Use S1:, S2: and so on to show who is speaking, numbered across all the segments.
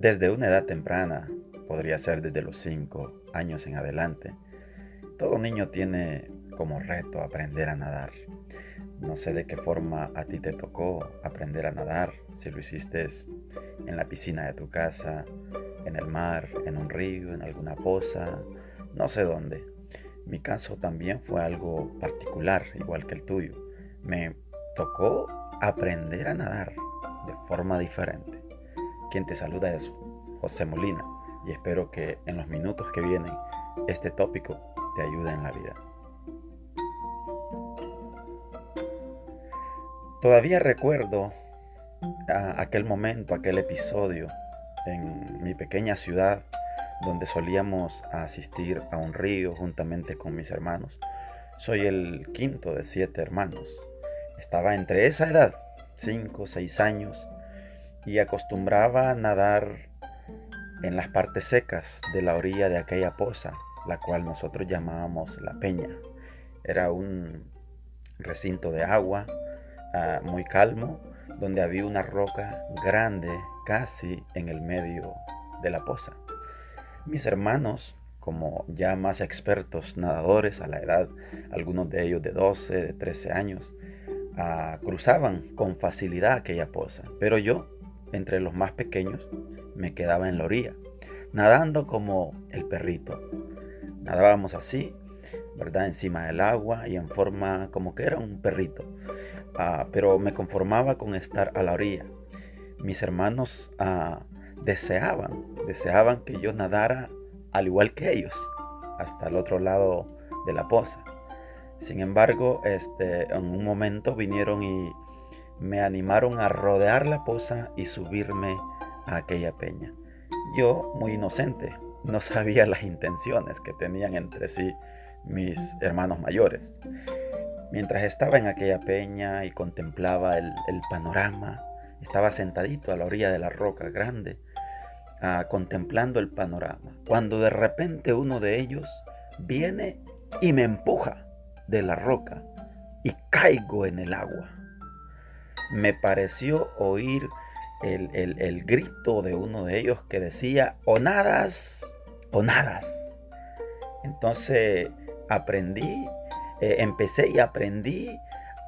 S1: Desde una edad temprana, podría ser desde los 5 años en adelante, todo niño tiene como reto aprender a nadar. No sé de qué forma a ti te tocó aprender a nadar, si lo hiciste en la piscina de tu casa, en el mar, en un río, en alguna poza, no sé dónde. Mi caso también fue algo particular, igual que el tuyo. Me tocó aprender a nadar de forma diferente. Quien te saluda es José Molina y espero que en los minutos que vienen este tópico te ayude en la vida. Todavía recuerdo aquel momento, aquel episodio en mi pequeña ciudad donde solíamos asistir a un río juntamente con mis hermanos. Soy el quinto de siete hermanos. Estaba entre esa edad, cinco, seis años, y acostumbraba a nadar en las partes secas de la orilla de aquella poza, la cual nosotros llamábamos la peña. Era un recinto de agua ah, muy calmo, donde había una roca grande casi en el medio de la poza. Mis hermanos, como ya más expertos nadadores a la edad, algunos de ellos de 12, de 13 años, ah, cruzaban con facilidad aquella poza, pero yo entre los más pequeños, me quedaba en la orilla, nadando como el perrito. Nadábamos así, ¿verdad? Encima del agua y en forma como que era un perrito. Ah, pero me conformaba con estar a la orilla. Mis hermanos ah, deseaban, deseaban que yo nadara al igual que ellos, hasta el otro lado de la poza. Sin embargo, este, en un momento vinieron y me animaron a rodear la poza y subirme a aquella peña. Yo, muy inocente, no sabía las intenciones que tenían entre sí mis hermanos mayores. Mientras estaba en aquella peña y contemplaba el, panorama, estaba sentadito a la orilla de la roca grande, ah, contemplando el panorama, cuando de repente uno de ellos viene y me empuja de la roca y caigo en el agua me pareció oír el, grito de uno de ellos que decía, o nadas, o nadas. Entonces aprendí, eh, empecé y aprendí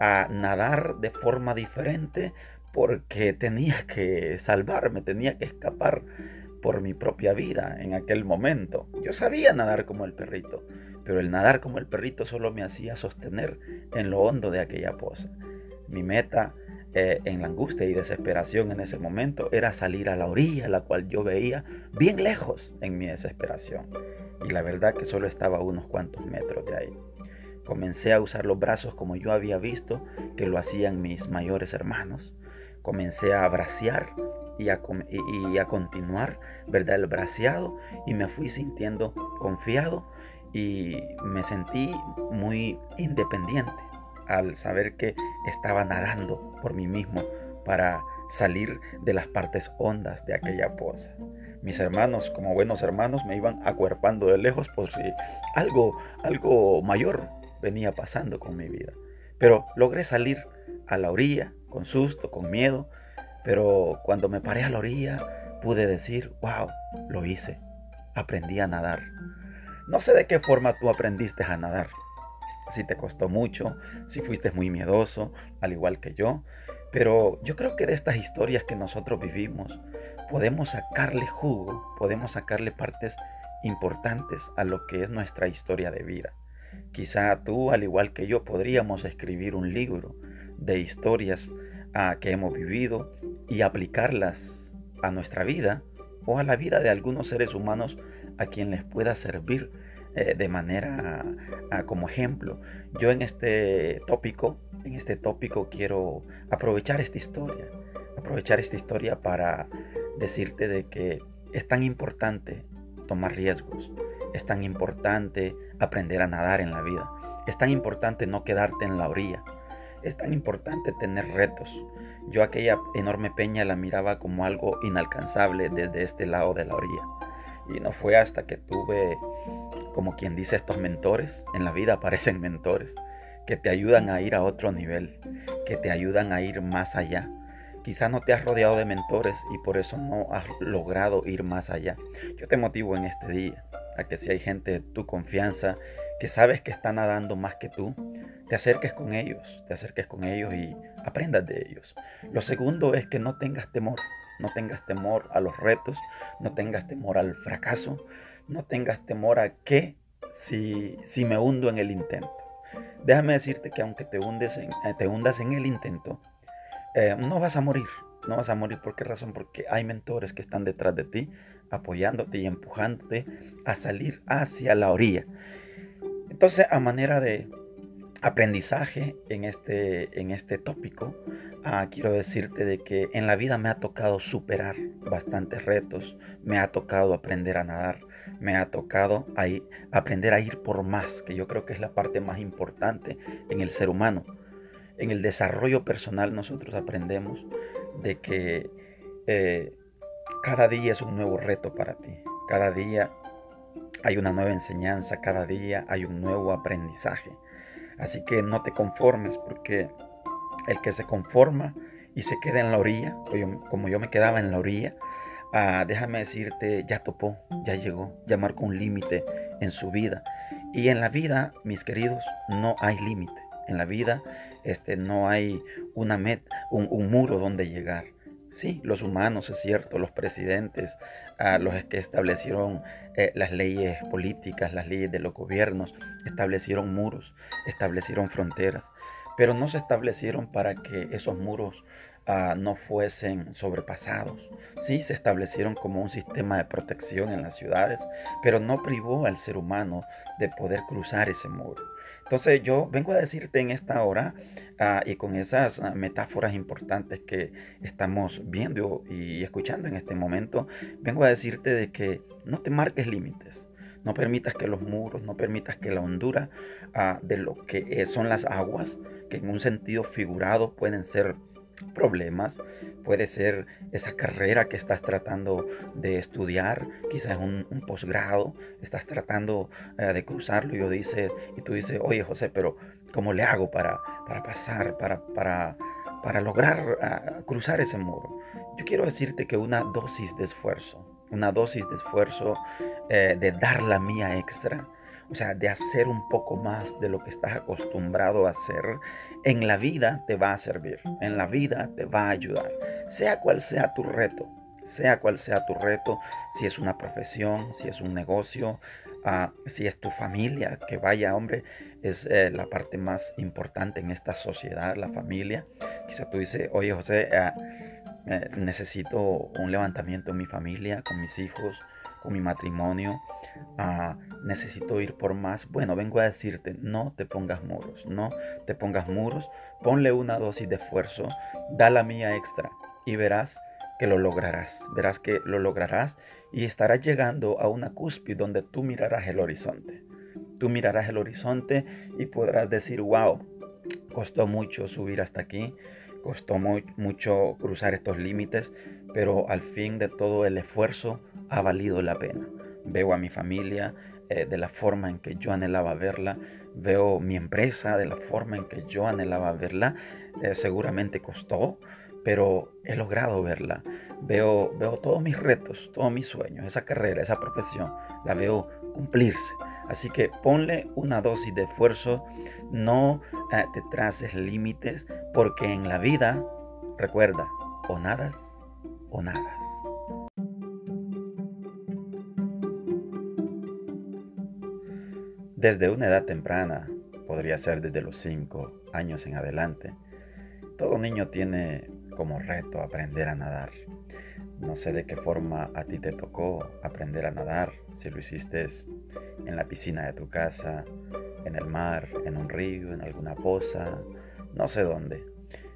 S1: a nadar de forma diferente porque tenía que salvarme, tenía que escapar por mi propia vida en aquel momento. Yo sabía nadar como el perrito, pero el nadar como el perrito solo me hacía sostener en lo hondo de aquella poza. Mi meta eh, en la angustia y desesperación en ese momento era salir a la orilla, la cual yo veía bien lejos en mi desesperación. Y la verdad que solo estaba a unos cuantos metros de ahí. Comencé a usar los brazos como yo había visto que lo hacían mis mayores hermanos. Comencé a bracear y a, y a continuar, ¿verdad? El braceado y me fui sintiendo confiado y me sentí muy independiente al saber que estaba nadando por mí mismo para salir de las partes hondas de aquella poza. Mis hermanos, como buenos hermanos, me iban acuerpando de lejos por si algo, algo mayor venía pasando con mi vida. Pero logré salir a la orilla, con susto, con miedo, pero cuando me paré a la orilla pude decir, wow, lo hice, aprendí a nadar. No sé de qué forma tú aprendiste a nadar, si te costó mucho, si fuiste muy miedoso, al igual que yo. Pero yo creo que de estas historias que nosotros vivimos, podemos sacarle jugo, podemos sacarle partes importantes a lo que es nuestra historia de vida. Quizá tú, al igual que yo, podríamos escribir un libro de historias ah, que hemos vivido y aplicarlas a nuestra vida o a la vida de algunos seres humanos a quien les pueda servir eh, de manera como ejemplo. Yo en este tópico, en este tópico quiero aprovechar esta historia, aprovechar esta historia para decirte de que es tan importante tomar riesgos, es tan importante aprender a nadar en la vida, es tan importante no quedarte en la orilla, es tan importante tener retos. Yo aquella enorme peña la miraba como algo inalcanzable desde este lado de la orilla. Y no fue hasta que tuve como quien dice estos mentores, en la vida aparecen mentores que te ayudan a ir a otro nivel, que te ayudan a ir más allá, Quizás no te has rodeado de mentores y por eso no has logrado ir más allá. Yo te motivo en este día a que si hay gente de tu confianza que sabes que está nadando más que tú, te acerques con ellos, te acerques con ellos y aprendas de ellos. Lo segundo es que no tengas temor, no tengas temor a los retos, no tengas temor al fracaso, no tengas temor a que si, si me hundo en el intento. Déjame decirte que aunque te, hundes en, eh, te hundas en el intento, eh, no vas a morir. No vas a morir. ¿Por qué razón? Porque hay mentores que están detrás de ti, apoyándote y empujándote a salir hacia la orilla. Entonces, a manera de aprendizaje en este, en este tópico, ah, quiero decirte de que en la vida me ha tocado superar bastantes retos, me ha tocado aprender a nadar, me ha tocado ahí aprender a ir por más, que yo creo que es la parte más importante en el ser humano. En el desarrollo personal nosotros aprendemos de que eh, cada día es un nuevo reto para ti, cada día hay una nueva enseñanza, cada día hay un nuevo aprendizaje. Así que no te conformes porque el que se conforma y se queda en la orilla, como yo me quedaba en la orilla, Ah, déjame decirte, ya topó, ya llegó, ya marcó un límite en su vida. Y en la vida, mis queridos, no hay límite. En la vida este, no hay un, muro donde llegar. Sí, los humanos, es cierto, los presidentes, ah, los que establecieron eh, las leyes políticas, las leyes de los gobiernos, establecieron muros, establecieron fronteras, pero no se establecieron para que esos muros Ah, no fuesen sobrepasados. Sí, se establecieron como un sistema de protección en las ciudades, pero no privó al ser humano de poder cruzar ese muro. Entonces yo vengo a decirte en esta hora ah, y con esas ah, metáforas importantes que estamos viendo y escuchando en este momento, vengo a decirte de que no te marques límites. No permitas que los muros, no permitas que la hondura de lo que son las aguas, que en un sentido figurado pueden ser problemas, puede ser esa carrera que estás tratando de estudiar, quizás un, un posgrado, estás tratando eh, de cruzarlo y, yo dice, y tú dices, oye José, pero ¿cómo le hago para, para pasar, para, para, para lograr ah, cruzar ese muro? Yo quiero decirte que una dosis de esfuerzo, una dosis de esfuerzo eh, de dar la mía extra, o sea, de hacer un poco más de lo que estás acostumbrado a hacer, en la vida te va a servir, en la vida te va a ayudar, sea cual sea tu reto, sea cual sea tu reto, si es una profesión, si es un negocio, ah, si es tu familia, que vaya, hombre, es eh, la parte más importante en esta sociedad, la familia. Quizá tú dices, oye José, ah, eh, necesito un levantamiento en mi familia, con mis hijos, con mi matrimonio, ah, necesito ir por más. Bueno, vengo a decirte, no te pongas muros, no te pongas muros, ponle una dosis de esfuerzo, da la mía extra y verás que lo lograrás, verás que lo lograrás y estarás llegando a una cúspide donde tú mirarás el horizonte. Tú mirarás el horizonte y podrás decir, wow, costó mucho subir hasta aquí, costó mucho cruzar estos límites, pero al fin de todo el esfuerzo ha valido la pena. Veo a mi familia eh, de la forma en que yo anhelaba verla, veo mi empresa de la forma en que yo anhelaba verla, eh, seguramente costó, pero he logrado verla. Veo, veo todos mis retos, todos mis sueños, esa carrera, esa profesión, la veo cumplirse. Así que ponle una dosis de esfuerzo, no eh, te traces límites, porque en la vida, recuerda, o nadas o nadas. Desde una edad temprana, podría ser desde los 5 años en adelante, todo niño tiene como reto aprender a nadar. No sé de qué forma a ti te tocó aprender a nadar, si lo hiciste en la piscina de tu casa, en el mar, en un río, en alguna poza, no sé dónde.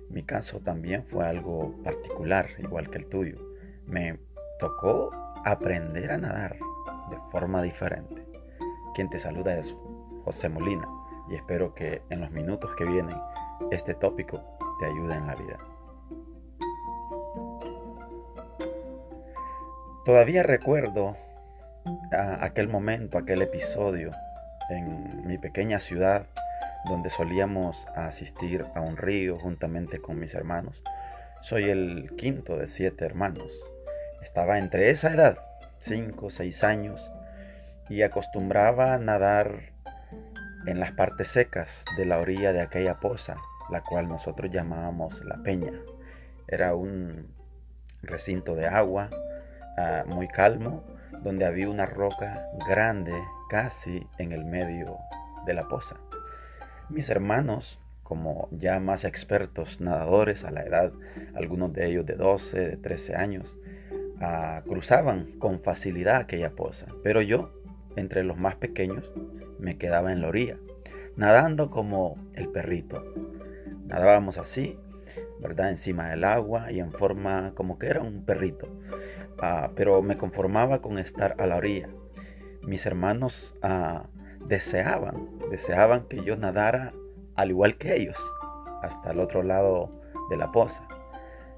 S1: Mi caso también fue algo particular, igual que el tuyo. Me tocó aprender a nadar de forma diferente. Quien te saluda es José Molina y espero que en los minutos que vienen este tópico te ayude en la vida. Todavía recuerdo aquel momento, aquel episodio en mi pequeña ciudad donde solíamos asistir a un río juntamente con mis hermanos. Soy el quinto de siete hermanos. Estaba entre esa edad, cinco seis años, y acostumbraba a nadar en las partes secas de la orilla de aquella poza, la cual nosotros llamábamos la peña. Era un recinto de agua ah, muy calmo, donde había una roca grande casi en el medio de la poza. Mis hermanos, como ya más expertos nadadores a la edad, algunos de ellos de 12, de 13 años, ah, cruzaban con facilidad aquella poza, pero yo, entre los más pequeños, me quedaba en la orilla, nadando como el perrito. Nadábamos así, ¿verdad? Encima del agua y en forma como que era un perrito. Ah, pero me conformaba con estar a la orilla. Mis hermanos ah, deseaban, deseaban que yo nadara al igual que ellos, hasta el otro lado de la poza.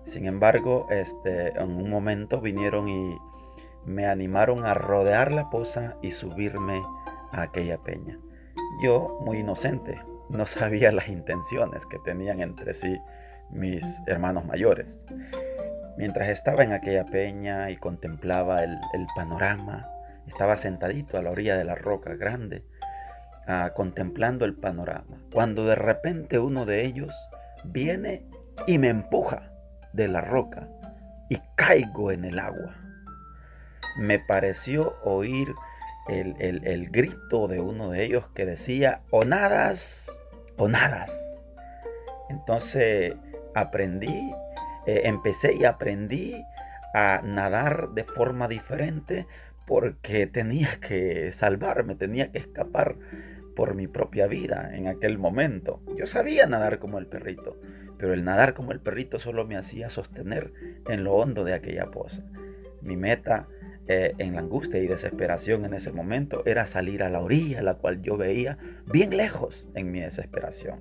S1: Sin embargo, este, en un momento vinieron y me animaron a rodear la poza y subirme a aquella peña. Yo, muy inocente, no sabía las intenciones que tenían entre sí mis hermanos mayores. Mientras estaba en aquella peña y contemplaba el, panorama, estaba sentadito a la orilla de la roca grande, ah, contemplando el panorama, cuando de repente uno de ellos viene y me empuja de la roca y caigo en el agua. Me pareció oír el, el grito de uno de ellos que decía, o nadas, o nadas. Entonces aprendí eh, empecé y aprendí a nadar de forma diferente porque tenía que salvarme, tenía que escapar por mi propia vida en aquel momento. Yo sabía nadar como el perrito, pero el nadar como el perrito solo me hacía sostener en lo hondo de aquella poza. Mi meta eh, en la angustia y desesperación en ese momento era salir a la orilla, la cual yo veía bien lejos en mi desesperación.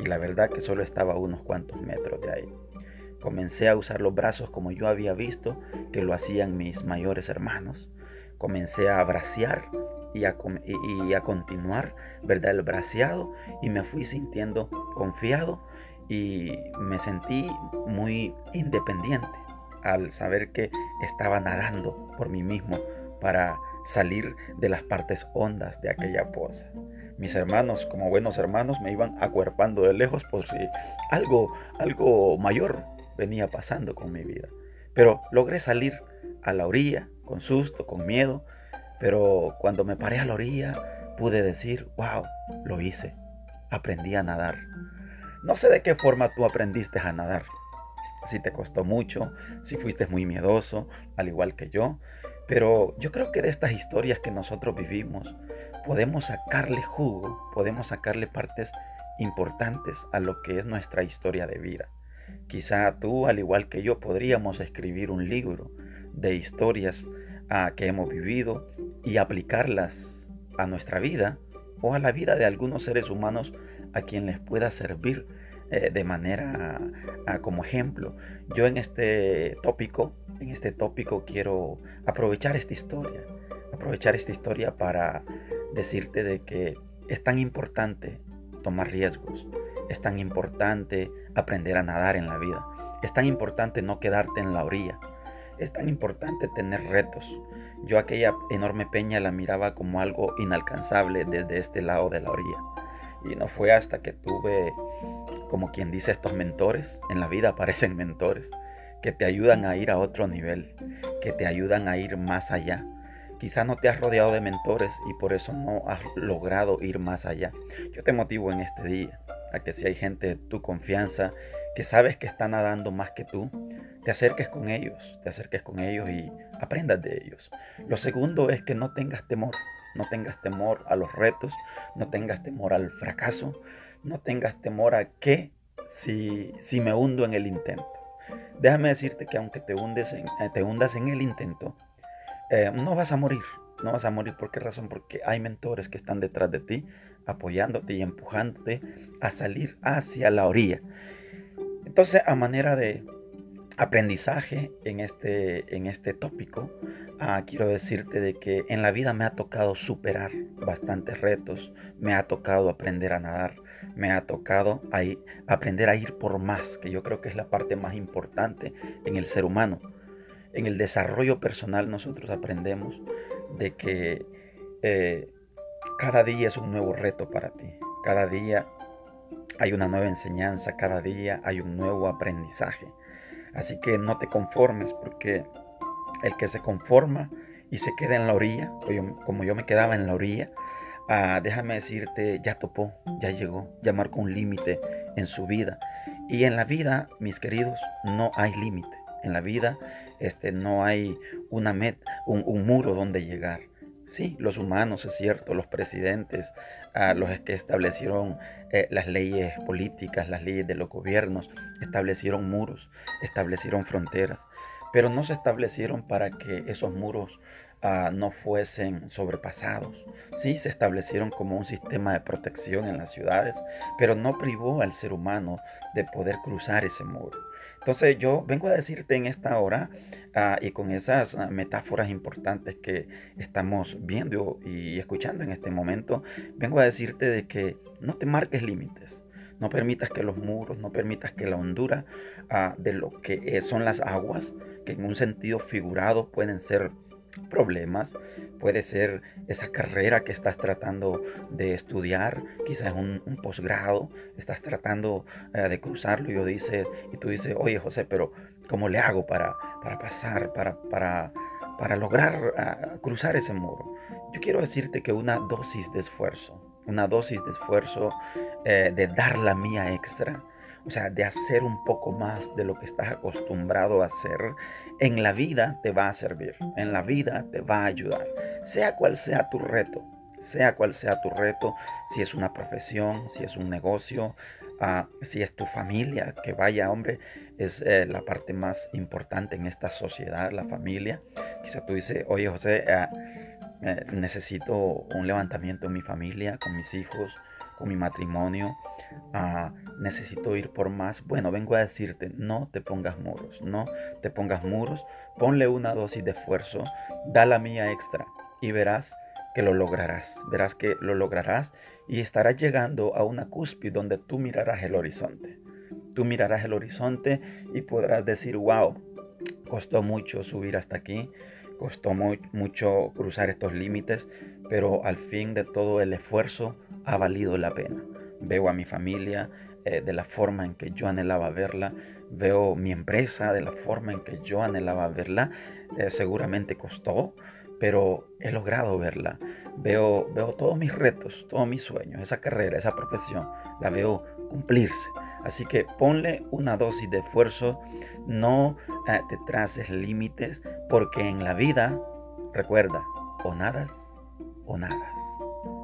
S1: Y la verdad que solo estaba a unos cuantos metros de ahí. Comencé a usar los brazos como yo había visto que lo hacían mis mayores hermanos. Comencé a bracear y a, y a continuar, ¿verdad? El braceado y me fui sintiendo confiado y me sentí muy independiente al saber que estaba nadando por mí mismo para salir de las partes hondas de aquella poza. Mis hermanos, como buenos hermanos, me iban acuerpando de lejos por si algo, algo mayor venía pasando con mi vida. Pero logré salir a la orilla, con susto, con miedo, pero cuando me paré a la orilla pude decir, wow, lo hice, aprendí a nadar. No sé de qué forma tú aprendiste a nadar, si te costó mucho, si fuiste muy miedoso, al igual que yo, pero yo creo que de estas historias que nosotros vivimos podemos sacarle jugo, podemos sacarle partes importantes a lo que es nuestra historia de vida. Quizá tú, al igual que yo, podríamos escribir un libro de historias ah, que hemos vivido y aplicarlas a nuestra vida o a la vida de algunos seres humanos a quien les pueda servir eh, de manera ah, como ejemplo. Yo en este tópico, en este tópico quiero aprovechar esta historia, aprovechar esta historia para decirte de que es tan importante tomar riesgos, es tan importante aprender a nadar en la vida. Es tan importante no quedarte en la orilla. Es tan importante tener retos. Yo aquella enorme peña la miraba como algo inalcanzable desde este lado de la orilla. Y no fue hasta que tuve, como quien dice, estos mentores. En la vida aparecen mentores que te ayudan a ir a otro nivel, que te ayudan a ir más allá. Quizá no te has rodeado de mentores y por eso no has logrado ir más allá. Yo te motivo en este día a que si hay gente de tu confianza que sabes que está nadando más que tú, te acerques con ellos, te acerques con ellos y aprendas de ellos. Lo segundo es que no tengas temor, no tengas temor a los retos, no tengas temor al fracaso, no tengas temor a que si, si me hundo en el intento. Déjame decirte que aunque te, hundes en, eh, te hundas en el intento, eh, no vas a morir, no vas a morir. ¿Por qué razón? Porque hay mentores que están detrás de ti, apoyándote y empujándote a salir hacia la orilla. Entonces, a manera de aprendizaje en este, en este tópico, ah, quiero decirte de que en la vida me ha tocado superar bastantes retos, me ha tocado aprender a nadar, me ha tocado aprender a ir por más, que yo creo que es la parte más importante en el ser humano. En el desarrollo personal nosotros aprendemos de que eh, cada día es un nuevo reto para ti. Cada día hay una nueva enseñanza, cada día hay un nuevo aprendizaje. Así que no te conformes porque el que se conforma y se queda en la orilla, como yo me quedaba en la orilla, ah, déjame decirte, ya topó, ya llegó, ya marcó un límite en su vida. Y en la vida, mis queridos, no hay límite. En la vida este, no hay una met, un, muro donde llegar. Sí, los humanos, es cierto, los presidentes, ah, los que establecieron eh, las leyes políticas, las leyes de los gobiernos, establecieron muros, establecieron fronteras, pero no se establecieron para que esos muros Ah, no fuesen sobrepasados. Sí, se establecieron como un sistema de protección en las ciudades, pero no privó al ser humano de poder cruzar ese muro. Entonces yo vengo a decirte en esta hora ah, y con esas ah, metáforas importantes que estamos viendo y escuchando en este momento, vengo a decirte de que no te marques límites. No permitas que los muros, no permitas que la hondura de lo que son las aguas, que en un sentido figurado pueden ser problemas, puede ser esa carrera que estás tratando de estudiar, quizás un, un posgrado, estás tratando eh, de cruzarlo y, yo dice, y tú dices, oye José, pero ¿cómo le hago para, para pasar, para, para, para lograr ah, cruzar ese muro? Yo quiero decirte que una dosis de esfuerzo, una dosis de esfuerzo eh, de dar la mía extra, o sea, de hacer un poco más de lo que estás acostumbrado a hacer, en la vida te va a servir, en la vida te va a ayudar, sea cual sea tu reto, sea cual sea tu reto, si es una profesión, si es un negocio, ah, si es tu familia, que vaya, hombre, es eh, la parte más importante en esta sociedad, la familia. Quizá tú dices, oye José, ah, eh, necesito un levantamiento en mi familia, con mis hijos, mi matrimonio, ah, necesito ir por más. Bueno, vengo a decirte, no te pongas muros, no te pongas muros, ponle una dosis de esfuerzo, da la mía extra y verás que lo lograrás, verás que lo lograrás y estarás llegando a una cúspide donde tú mirarás el horizonte. Tú mirarás el horizonte y podrás decir, wow, costó mucho subir hasta aquí, costó mucho cruzar estos límites, pero al fin de todo el esfuerzo ha valido la pena. Veo a mi familia eh, de la forma en que yo anhelaba verla, veo mi empresa de la forma en que yo anhelaba verla, eh, seguramente costó, pero he logrado verla. Veo, veo todos mis retos, todos mis sueños, esa carrera, esa profesión, la veo cumplirse. Así que ponle una dosis de esfuerzo, no eh, te traces límites, porque en la vida, recuerda, o nadas o nadas.